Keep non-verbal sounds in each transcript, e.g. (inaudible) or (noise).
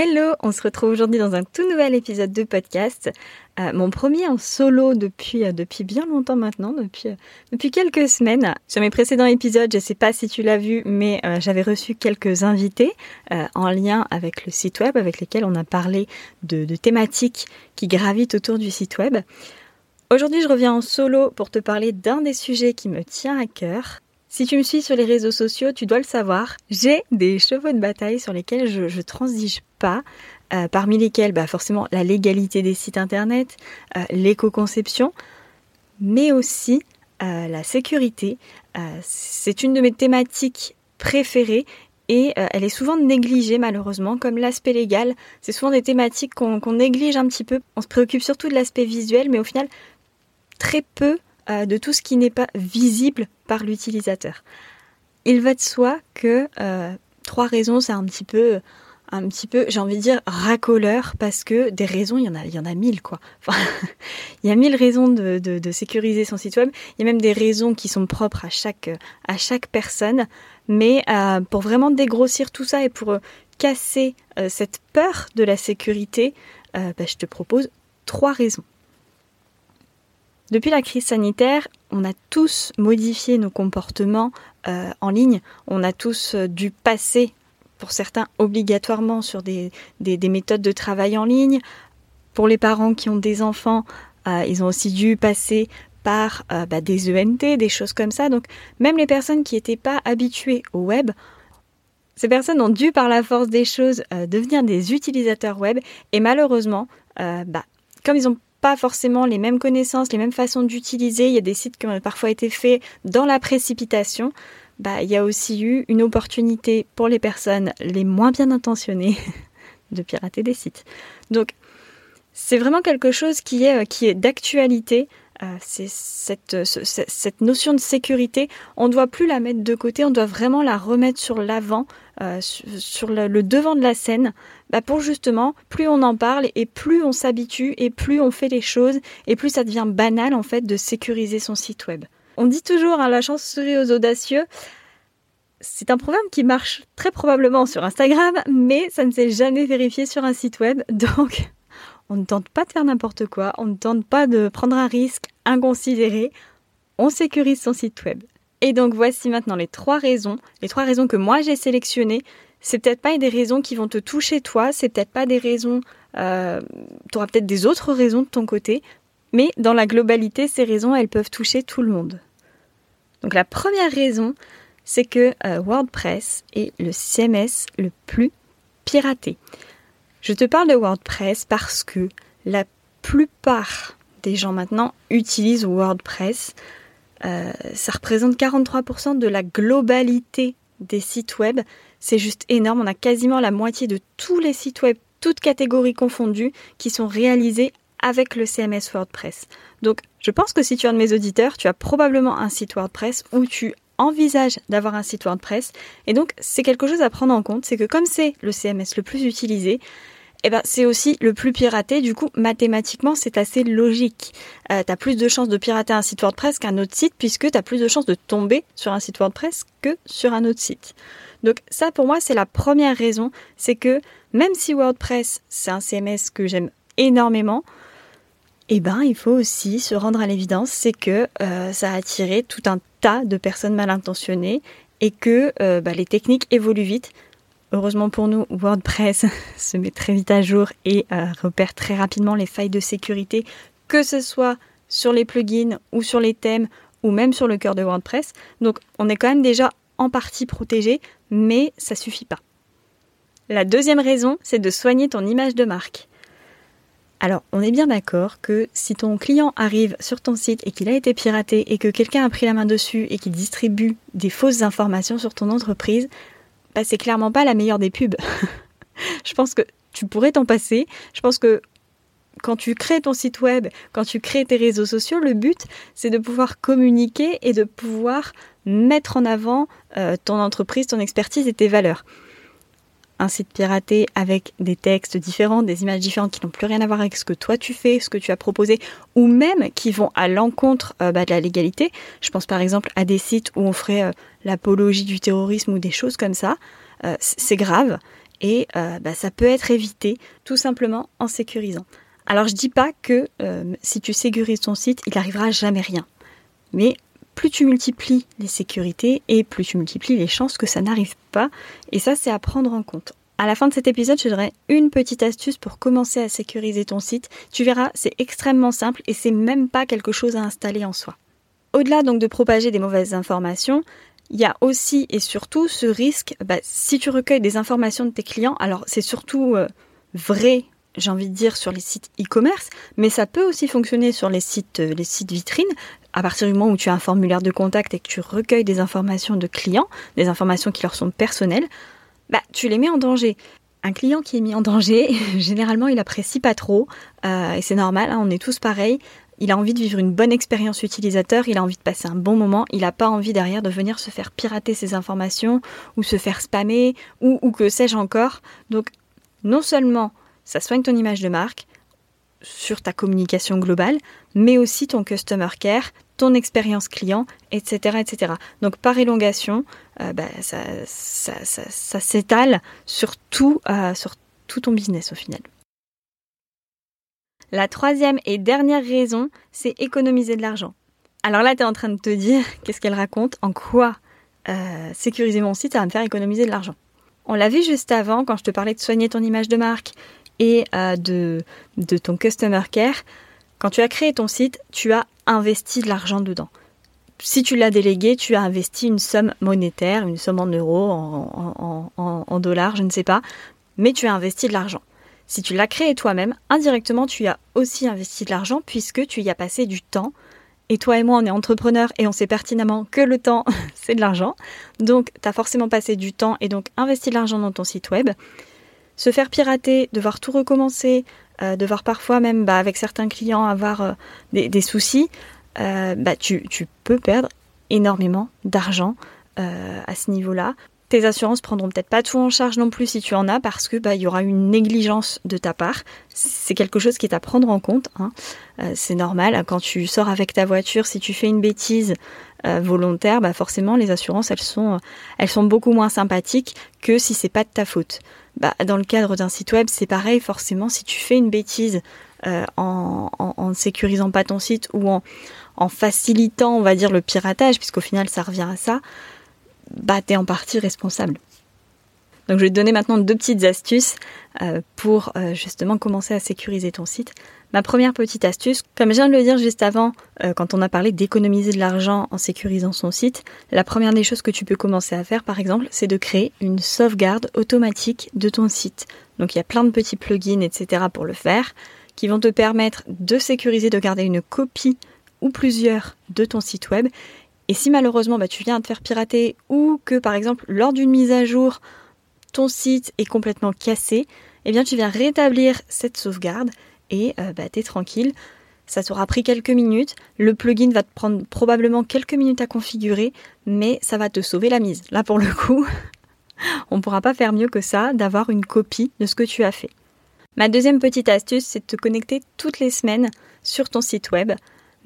Hello, on se retrouve aujourd'hui dans un tout nouvel épisode de podcast. Euh, mon premier en solo depuis, euh, bien longtemps maintenant, depuis, euh, depuis quelques semaines. Sur mes précédents épisodes, je ne sais pas si tu l'as vu, mais j'avais reçu quelques invités en lien avec le site web, avec lesquels on a parlé de, thématiques qui gravitent autour du site web. Aujourd'hui, je reviens en solo pour te parler d'un des sujets qui me tient à cœur, si tu me suis sur les réseaux sociaux, tu dois le savoir, j'ai des chevaux de bataille sur lesquels je, ne transige euh, parmi lesquels bah, forcément la légalité des sites internet, euh, l'éco-conception, mais aussi euh, la sécurité. c'est une de mes thématiques préférées et elle est souvent négligée malheureusement, comme l'aspect légal. C'est souvent des thématiques qu'on néglige un petit peu. On se préoccupe surtout de l'aspect visuel, mais au final, très peu de tout ce qui n'est pas visible par l'utilisateur. Il va de soi que trois raisons, c'est un petit peu, un petit peu, j'ai envie de dire racoleur, parce que des raisons, il y en a, il y en a mille quoi. Enfin, (laughs) il y a mille raisons de, sécuriser son site web. Il y a même des raisons qui sont propres à chaque, à chaque personne. Mais euh, pour vraiment dégrossir tout ça et pour casser cette peur de la sécurité, bah, je te propose trois raisons. Depuis la crise sanitaire, on a tous modifié nos comportements euh, en ligne. On a tous euh, dû passer, pour certains obligatoirement, sur des, méthodes de travail en ligne. Pour les parents qui ont des enfants, euh, ils ont aussi dû passer par bah, des ENT, des choses comme ça. Donc même les personnes qui n'étaient pas habituées au web, ces personnes ont dû par la force des choses devenir des utilisateurs web. Et malheureusement, bah, comme ils ont pas forcément les mêmes connaissances, les mêmes façons d'utiliser. Il y a des sites qui ont parfois été faits dans la précipitation. Bah, il y a aussi eu une opportunité pour les personnes les moins bien intentionnées (laughs) de pirater des sites. Donc, c'est vraiment quelque chose qui est, qui est d'actualité. Euh, c'est cette, cette, notion de sécurité, on ne doit plus la mettre de côté, on doit vraiment la remettre sur l'avant, euh, sur le, devant de la scène, bah pour justement, plus on en parle et plus on s'habitue et plus on fait les choses et plus ça devient banal en fait de sécuriser son site web. On dit toujours hein, la chance sourit aux audacieux. C'est un programme qui marche très probablement sur Instagram, mais ça ne s'est jamais vérifié sur un site web, (laughs) donc on ne tente pas de faire n'importe quoi, on ne tente pas de prendre un risque inconsidéré, on sécurise son site web. Et donc voici maintenant les trois raisons, les trois raisons que moi j'ai sélectionnées. C'est peut-être pas des raisons qui vont te toucher toi, c'est peut-être pas des raisons, euh, tu auras peut-être des autres raisons de ton côté, mais dans la globalité, ces raisons, elles peuvent toucher tout le monde. Donc la première raison, c'est que euh, WordPress est le CMS le plus piraté. Je te parle de WordPress parce que la plupart des gens maintenant utilisent WordPress. Euh, ça représente 43% de la globalité des sites web. C'est juste énorme. On a quasiment la moitié de tous les sites web, toutes catégories confondues, qui sont réalisés avec le CMS WordPress. Donc, je pense que si tu es un de mes auditeurs, tu as probablement un site WordPress ou tu envisages d'avoir un site WordPress. Et donc, c'est quelque chose à prendre en compte. C'est que comme c'est le CMS le plus utilisé, eh ben, c'est aussi le plus piraté. Du coup, mathématiquement, c'est assez logique. Euh, tu as plus de chances de pirater un site WordPress qu'un autre site, puisque tu as plus de chances de tomber sur un site WordPress que sur un autre site. Donc ça, pour moi, c'est la première raison. C'est que même si WordPress, c'est un CMS que j'aime énormément, eh ben, il faut aussi se rendre à l'évidence, c'est que euh, ça a attiré tout un tas de personnes mal intentionnées et que euh, bah, les techniques évoluent vite. Heureusement pour nous, WordPress (laughs) se met très vite à jour et euh, repère très rapidement les failles de sécurité, que ce soit sur les plugins ou sur les thèmes ou même sur le cœur de WordPress. Donc on est quand même déjà en partie protégé, mais ça suffit pas. La deuxième raison, c'est de soigner ton image de marque. Alors, on est bien d'accord que si ton client arrive sur ton site et qu'il a été piraté et que quelqu'un a pris la main dessus et qu'il distribue des fausses informations sur ton entreprise, bah, c'est clairement pas la meilleure des pubs. (laughs) Je pense que tu pourrais t'en passer. Je pense que quand tu crées ton site web, quand tu crées tes réseaux sociaux, le but, c'est de pouvoir communiquer et de pouvoir mettre en avant euh, ton entreprise, ton expertise et tes valeurs un site piraté avec des textes différents, des images différentes qui n'ont plus rien à voir avec ce que toi tu fais, ce que tu as proposé, ou même qui vont à l'encontre euh, bah, de la légalité. Je pense par exemple à des sites où on ferait euh, l'apologie du terrorisme ou des choses comme ça. Euh, c'est grave et bah, ça peut être évité tout simplement en sécurisant. Alors je dis pas que si tu sécurises ton site, il n'arrivera jamais rien. Mais plus tu multiplies les sécurités et plus tu multiplies les chances que ça n'arrive pas. Et ça, c'est à prendre en compte. À la fin de cet épisode, je donnerai une petite astuce pour commencer à sécuriser ton site. Tu verras, c'est extrêmement simple et c'est même pas quelque chose à installer en soi. Au-delà donc de propager des mauvaises informations, il y a aussi et surtout ce risque, bah, si tu recueilles des informations de tes clients, alors c'est surtout euh, vrai j'ai envie de dire, sur les sites e-commerce, mais ça peut aussi fonctionner sur les sites, euh, les sites vitrines. À partir du moment où tu as un formulaire de contact et que tu recueilles des informations de clients, des informations qui leur sont personnelles, bah, tu les mets en danger. Un client qui est mis en danger, (laughs) généralement, il apprécie pas trop, euh, et c'est normal, hein, on est tous pareils. Il a envie de vivre une bonne expérience utilisateur, il a envie de passer un bon moment, il n'a pas envie derrière de venir se faire pirater ses informations ou se faire spammer ou, ou que sais-je encore. Donc, non seulement ça soigne ton image de marque sur ta communication globale, mais aussi ton customer care, ton expérience client, etc. etc. Donc par élongation, euh, bah, ça, s'étale sur tout, euh, sur tout ton business au final. La troisième et dernière raison, c'est économiser de l'argent. Alors là, tu es en train de te dire, (laughs) qu'est-ce qu'elle raconte? En quoi euh, sécuriser mon site, ça va me faire économiser de l'argent? On l'a vu juste avant, quand je te parlais de soigner ton image de marque, et euh, de, de ton customer care, quand tu as créé ton site, tu as investi de l'argent dedans. Si tu l'as délégué, tu as investi une somme monétaire, une somme en euros, en, en, dollars, je ne sais pas, mais tu as investi de l'argent. Si tu l'as créé toi-même, indirectement, tu as aussi investi de l'argent puisque tu y as passé du temps. Et toi et moi, on est entrepreneurs et on sait pertinemment que le temps, (laughs) c'est de l'argent. Donc, tu as forcément passé du temps et donc investi de l'argent dans ton site web se faire pirater, devoir tout recommencer, euh, devoir parfois même bah, avec certains clients avoir euh, des, soucis, euh, bah, tu, peux perdre énormément d'argent à ce niveau-là. Tes assurances prendront peut-être pas tout en charge non plus si tu en as parce que bah, il y aura une négligence de ta part. C'est quelque chose qui est à prendre en compte. Hein. c'est normal quand tu sors avec ta voiture, si tu fais une bêtise volontaire, bah forcément les assurances elles sont elles sont beaucoup moins sympathiques que si c'est pas de ta faute bah, dans le cadre d'un site web, c'est pareil, forcément, si tu fais une bêtise euh, en, en, sécurisant pas ton site ou en, en facilitant, on va dire, le piratage, puisqu'au final, ça revient à ça, bah, tu en partie responsable. Donc je vais te donner maintenant deux petites astuces euh, pour euh, justement commencer à sécuriser ton site. Ma première petite astuce, comme je viens de le dire juste avant, euh, quand on a parlé d'économiser de l'argent en sécurisant son site, la première des choses que tu peux commencer à faire par exemple, c'est de créer une sauvegarde automatique de ton site. Donc il y a plein de petits plugins, etc. pour le faire, qui vont te permettre de sécuriser, de garder une copie ou plusieurs de ton site web. Et si malheureusement bah, tu viens de te faire pirater ou que par exemple lors d'une mise à jour, ton site est complètement cassé, eh bien tu viens rétablir cette sauvegarde et euh, bah, tu es tranquille. Ça t'aura pris quelques minutes. Le plugin va te prendre probablement quelques minutes à configurer, mais ça va te sauver la mise. Là, pour le coup, (laughs) on ne pourra pas faire mieux que ça, d'avoir une copie de ce que tu as fait. Ma deuxième petite astuce, c'est de te connecter toutes les semaines sur ton site web.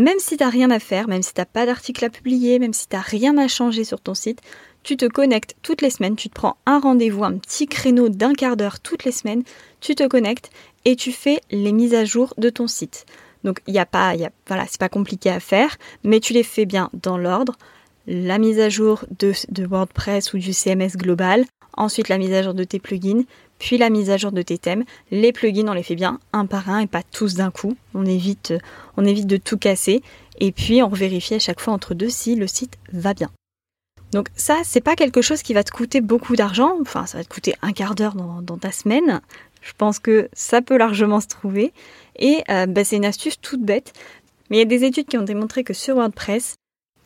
Même si tu n'as rien à faire, même si tu n'as pas d'article à publier, même si tu n'as rien à changer sur ton site, tu te connectes toutes les semaines, tu te prends un rendez-vous, un petit créneau d'un quart d'heure toutes les semaines, tu te connectes et tu fais les mises à jour de ton site. Donc il n'y a pas, y a, voilà, pas compliqué à faire, mais tu les fais bien dans l'ordre. La mise à jour de, WordPress ou du CMS global, ensuite la mise à jour de tes plugins, puis la mise à jour de tes thèmes. Les plugins, on les fait bien un par un et pas tous d'un coup. On évite, on évite de tout casser. Et puis on vérifie à chaque fois entre deux si le site va bien. Donc ça, c'est pas quelque chose qui va te coûter beaucoup d'argent. Enfin, ça va te coûter un quart d'heure dans, ta semaine. Je pense que ça peut largement se trouver. Et euh, bah, c'est une astuce toute bête. Mais il y a des études qui ont démontré que sur WordPress,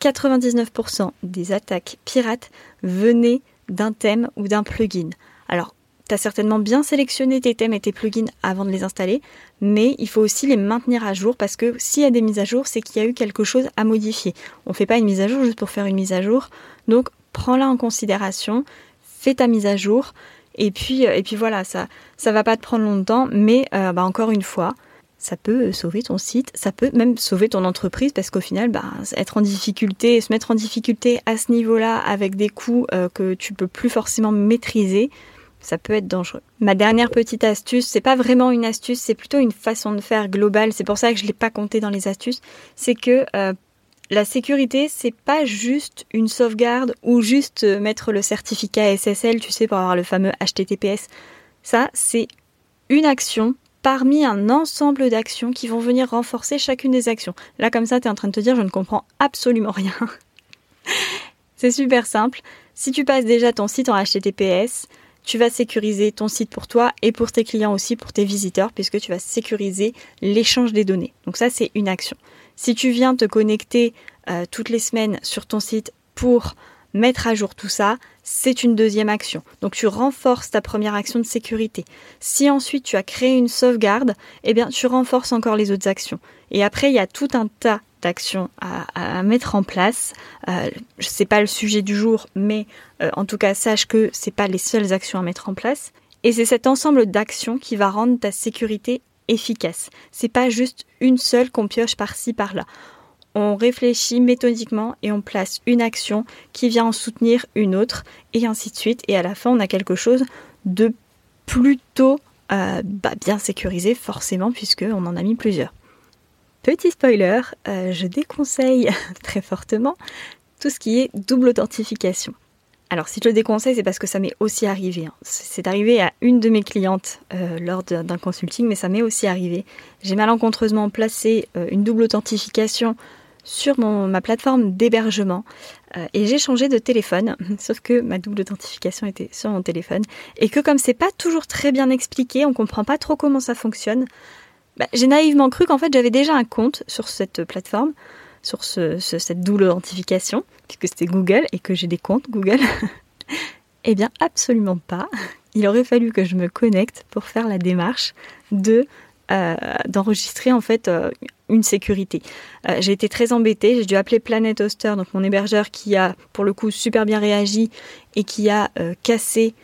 99% des attaques pirates venaient d'un thème ou d'un plugin. Alors, tu as certainement bien sélectionné tes thèmes et tes plugins avant de les installer, mais il faut aussi les maintenir à jour parce que s'il y a des mises à jour, c'est qu'il y a eu quelque chose à modifier. On ne fait pas une mise à jour juste pour faire une mise à jour. Donc, prends-la en considération, fais ta mise à jour, et puis, euh, et puis voilà, ça ça va pas te prendre longtemps, mais euh, bah, encore une fois, ça peut sauver ton site, ça peut même sauver ton entreprise parce qu'au final, bah, être en difficulté, se mettre en difficulté à ce niveau-là avec des coûts euh, que tu peux plus forcément maîtriser, ça peut être dangereux. Ma dernière petite astuce, c'est pas vraiment une astuce, c'est plutôt une façon de faire globale. C'est pour ça que je l'ai pas compté dans les astuces. C'est que euh, la sécurité, c'est pas juste une sauvegarde ou juste euh, mettre le certificat SSL, tu sais, pour avoir le fameux HTTPS. Ça, c'est une action parmi un ensemble d'actions qui vont venir renforcer chacune des actions. Là, comme ça, tu es en train de te dire, je ne comprends absolument rien. (laughs) C'est super simple. Si tu passes déjà ton site en HTTPS, tu vas sécuriser ton site pour toi et pour tes clients aussi, pour tes visiteurs, puisque tu vas sécuriser l'échange des données. Donc ça, c'est une action. Si tu viens te connecter euh, toutes les semaines sur ton site pour mettre à jour tout ça, c'est une deuxième action. Donc tu renforces ta première action de sécurité. Si ensuite tu as créé une sauvegarde, eh bien tu renforces encore les autres actions. Et après, il y a tout un tas d'actions à, mettre en place. Euh, sais pas le sujet du jour, mais euh, en tout cas sache que c'est pas les seules actions à mettre en place. Et c'est cet ensemble d'actions qui va rendre ta sécurité efficace. C'est pas juste une seule qu'on pioche par-ci par-là on réfléchit méthodiquement et on place une action qui vient en soutenir une autre et ainsi de suite. Et à la fin, on a quelque chose de plutôt euh, bah, bien sécurisé forcément puisqu'on en a mis plusieurs. Petit spoiler, euh, je déconseille (laughs) très fortement tout ce qui est double authentification. Alors si je le déconseille, c'est parce que ça m'est aussi arrivé. Hein. C'est arrivé à une de mes clientes euh, lors d'un consulting, mais ça m'est aussi arrivé. J'ai malencontreusement placé une double authentification sur ma plateforme d'hébergement euh, et j'ai changé de téléphone, (laughs) sauf que ma double authentification était sur mon téléphone et que comme c'est pas toujours très bien expliqué, on comprend pas trop comment ça fonctionne. Bah, j'ai naïvement cru qu'en fait j'avais déjà un compte sur cette plateforme, sur cette double authentification, puisque c'était Google et que j'ai des comptes Google. (laughs) eh bien absolument pas. Il aurait fallu que je me connecte pour faire la démarche de euh, d'enregistrer en fait euh, une sécurité. Euh, j'ai été très embêtée, j'ai dû appeler Planet Hoster, donc mon hébergeur qui a pour le coup super bien réagi et qui a cassé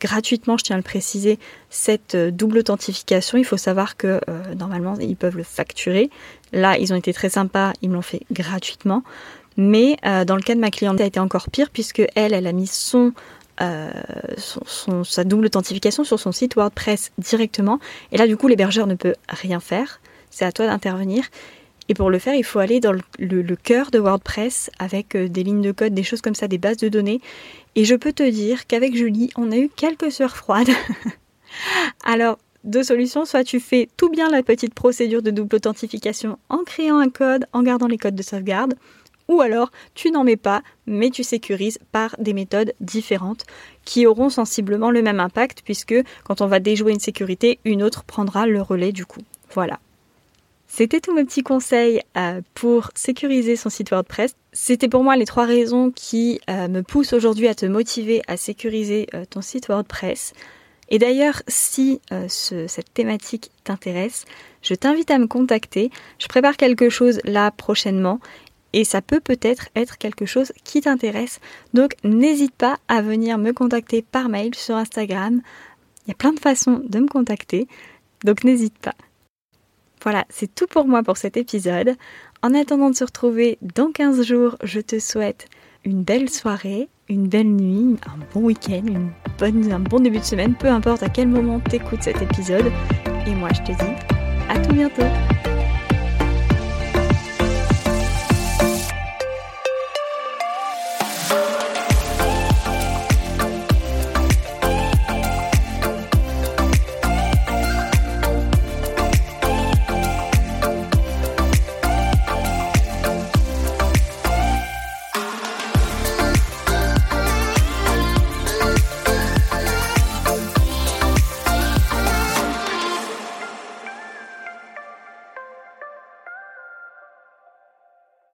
gratuitement, je tiens à le préciser, cette double authentification. Il faut savoir que normalement ils peuvent le facturer. Là, ils ont été très sympas, ils me l'ont fait gratuitement. Mais dans le cas de ma cliente, ça a été encore pire puisque elle, a mis euh, son, sa double authentification sur son site WordPress directement. Et là, du coup, l'hébergeur ne peut rien faire. C'est à toi d'intervenir. Et pour le faire, il faut aller dans le, cœur de WordPress avec euh, des lignes de code, des choses comme ça, des bases de données. Et je peux te dire qu'avec Julie, on a eu quelques soeurs froides. (laughs) Alors, deux solutions, soit tu fais tout bien la petite procédure de double authentification en créant un code, en gardant les codes de sauvegarde, ou alors tu n'en mets pas, mais tu sécurises par des méthodes différentes qui auront sensiblement le même impact puisque quand on va déjouer une sécurité, une autre prendra le relais du coup. Voilà. C'était tous mes petits conseils euh, pour sécuriser son site WordPress. C'était pour moi les trois raisons qui euh, me poussent aujourd'hui à te motiver à sécuriser euh, ton site WordPress. Et d'ailleurs, si cette thématique t'intéresse, je t'invite à me contacter. Je prépare quelque chose là prochainement et ça peut peut-être être quelque chose qui t'intéresse. Donc n'hésite pas à venir me contacter par mail sur Instagram. Il y a plein de façons de me contacter, donc n'hésite pas. Voilà, c'est tout pour moi pour cet épisode. En attendant de se retrouver dans 15 jours, je te souhaite une belle soirée, une belle nuit, un bon week-end, un bon début de semaine, peu importe à quel moment t'écoutes cet épisode. Et moi je te dis à tout bientôt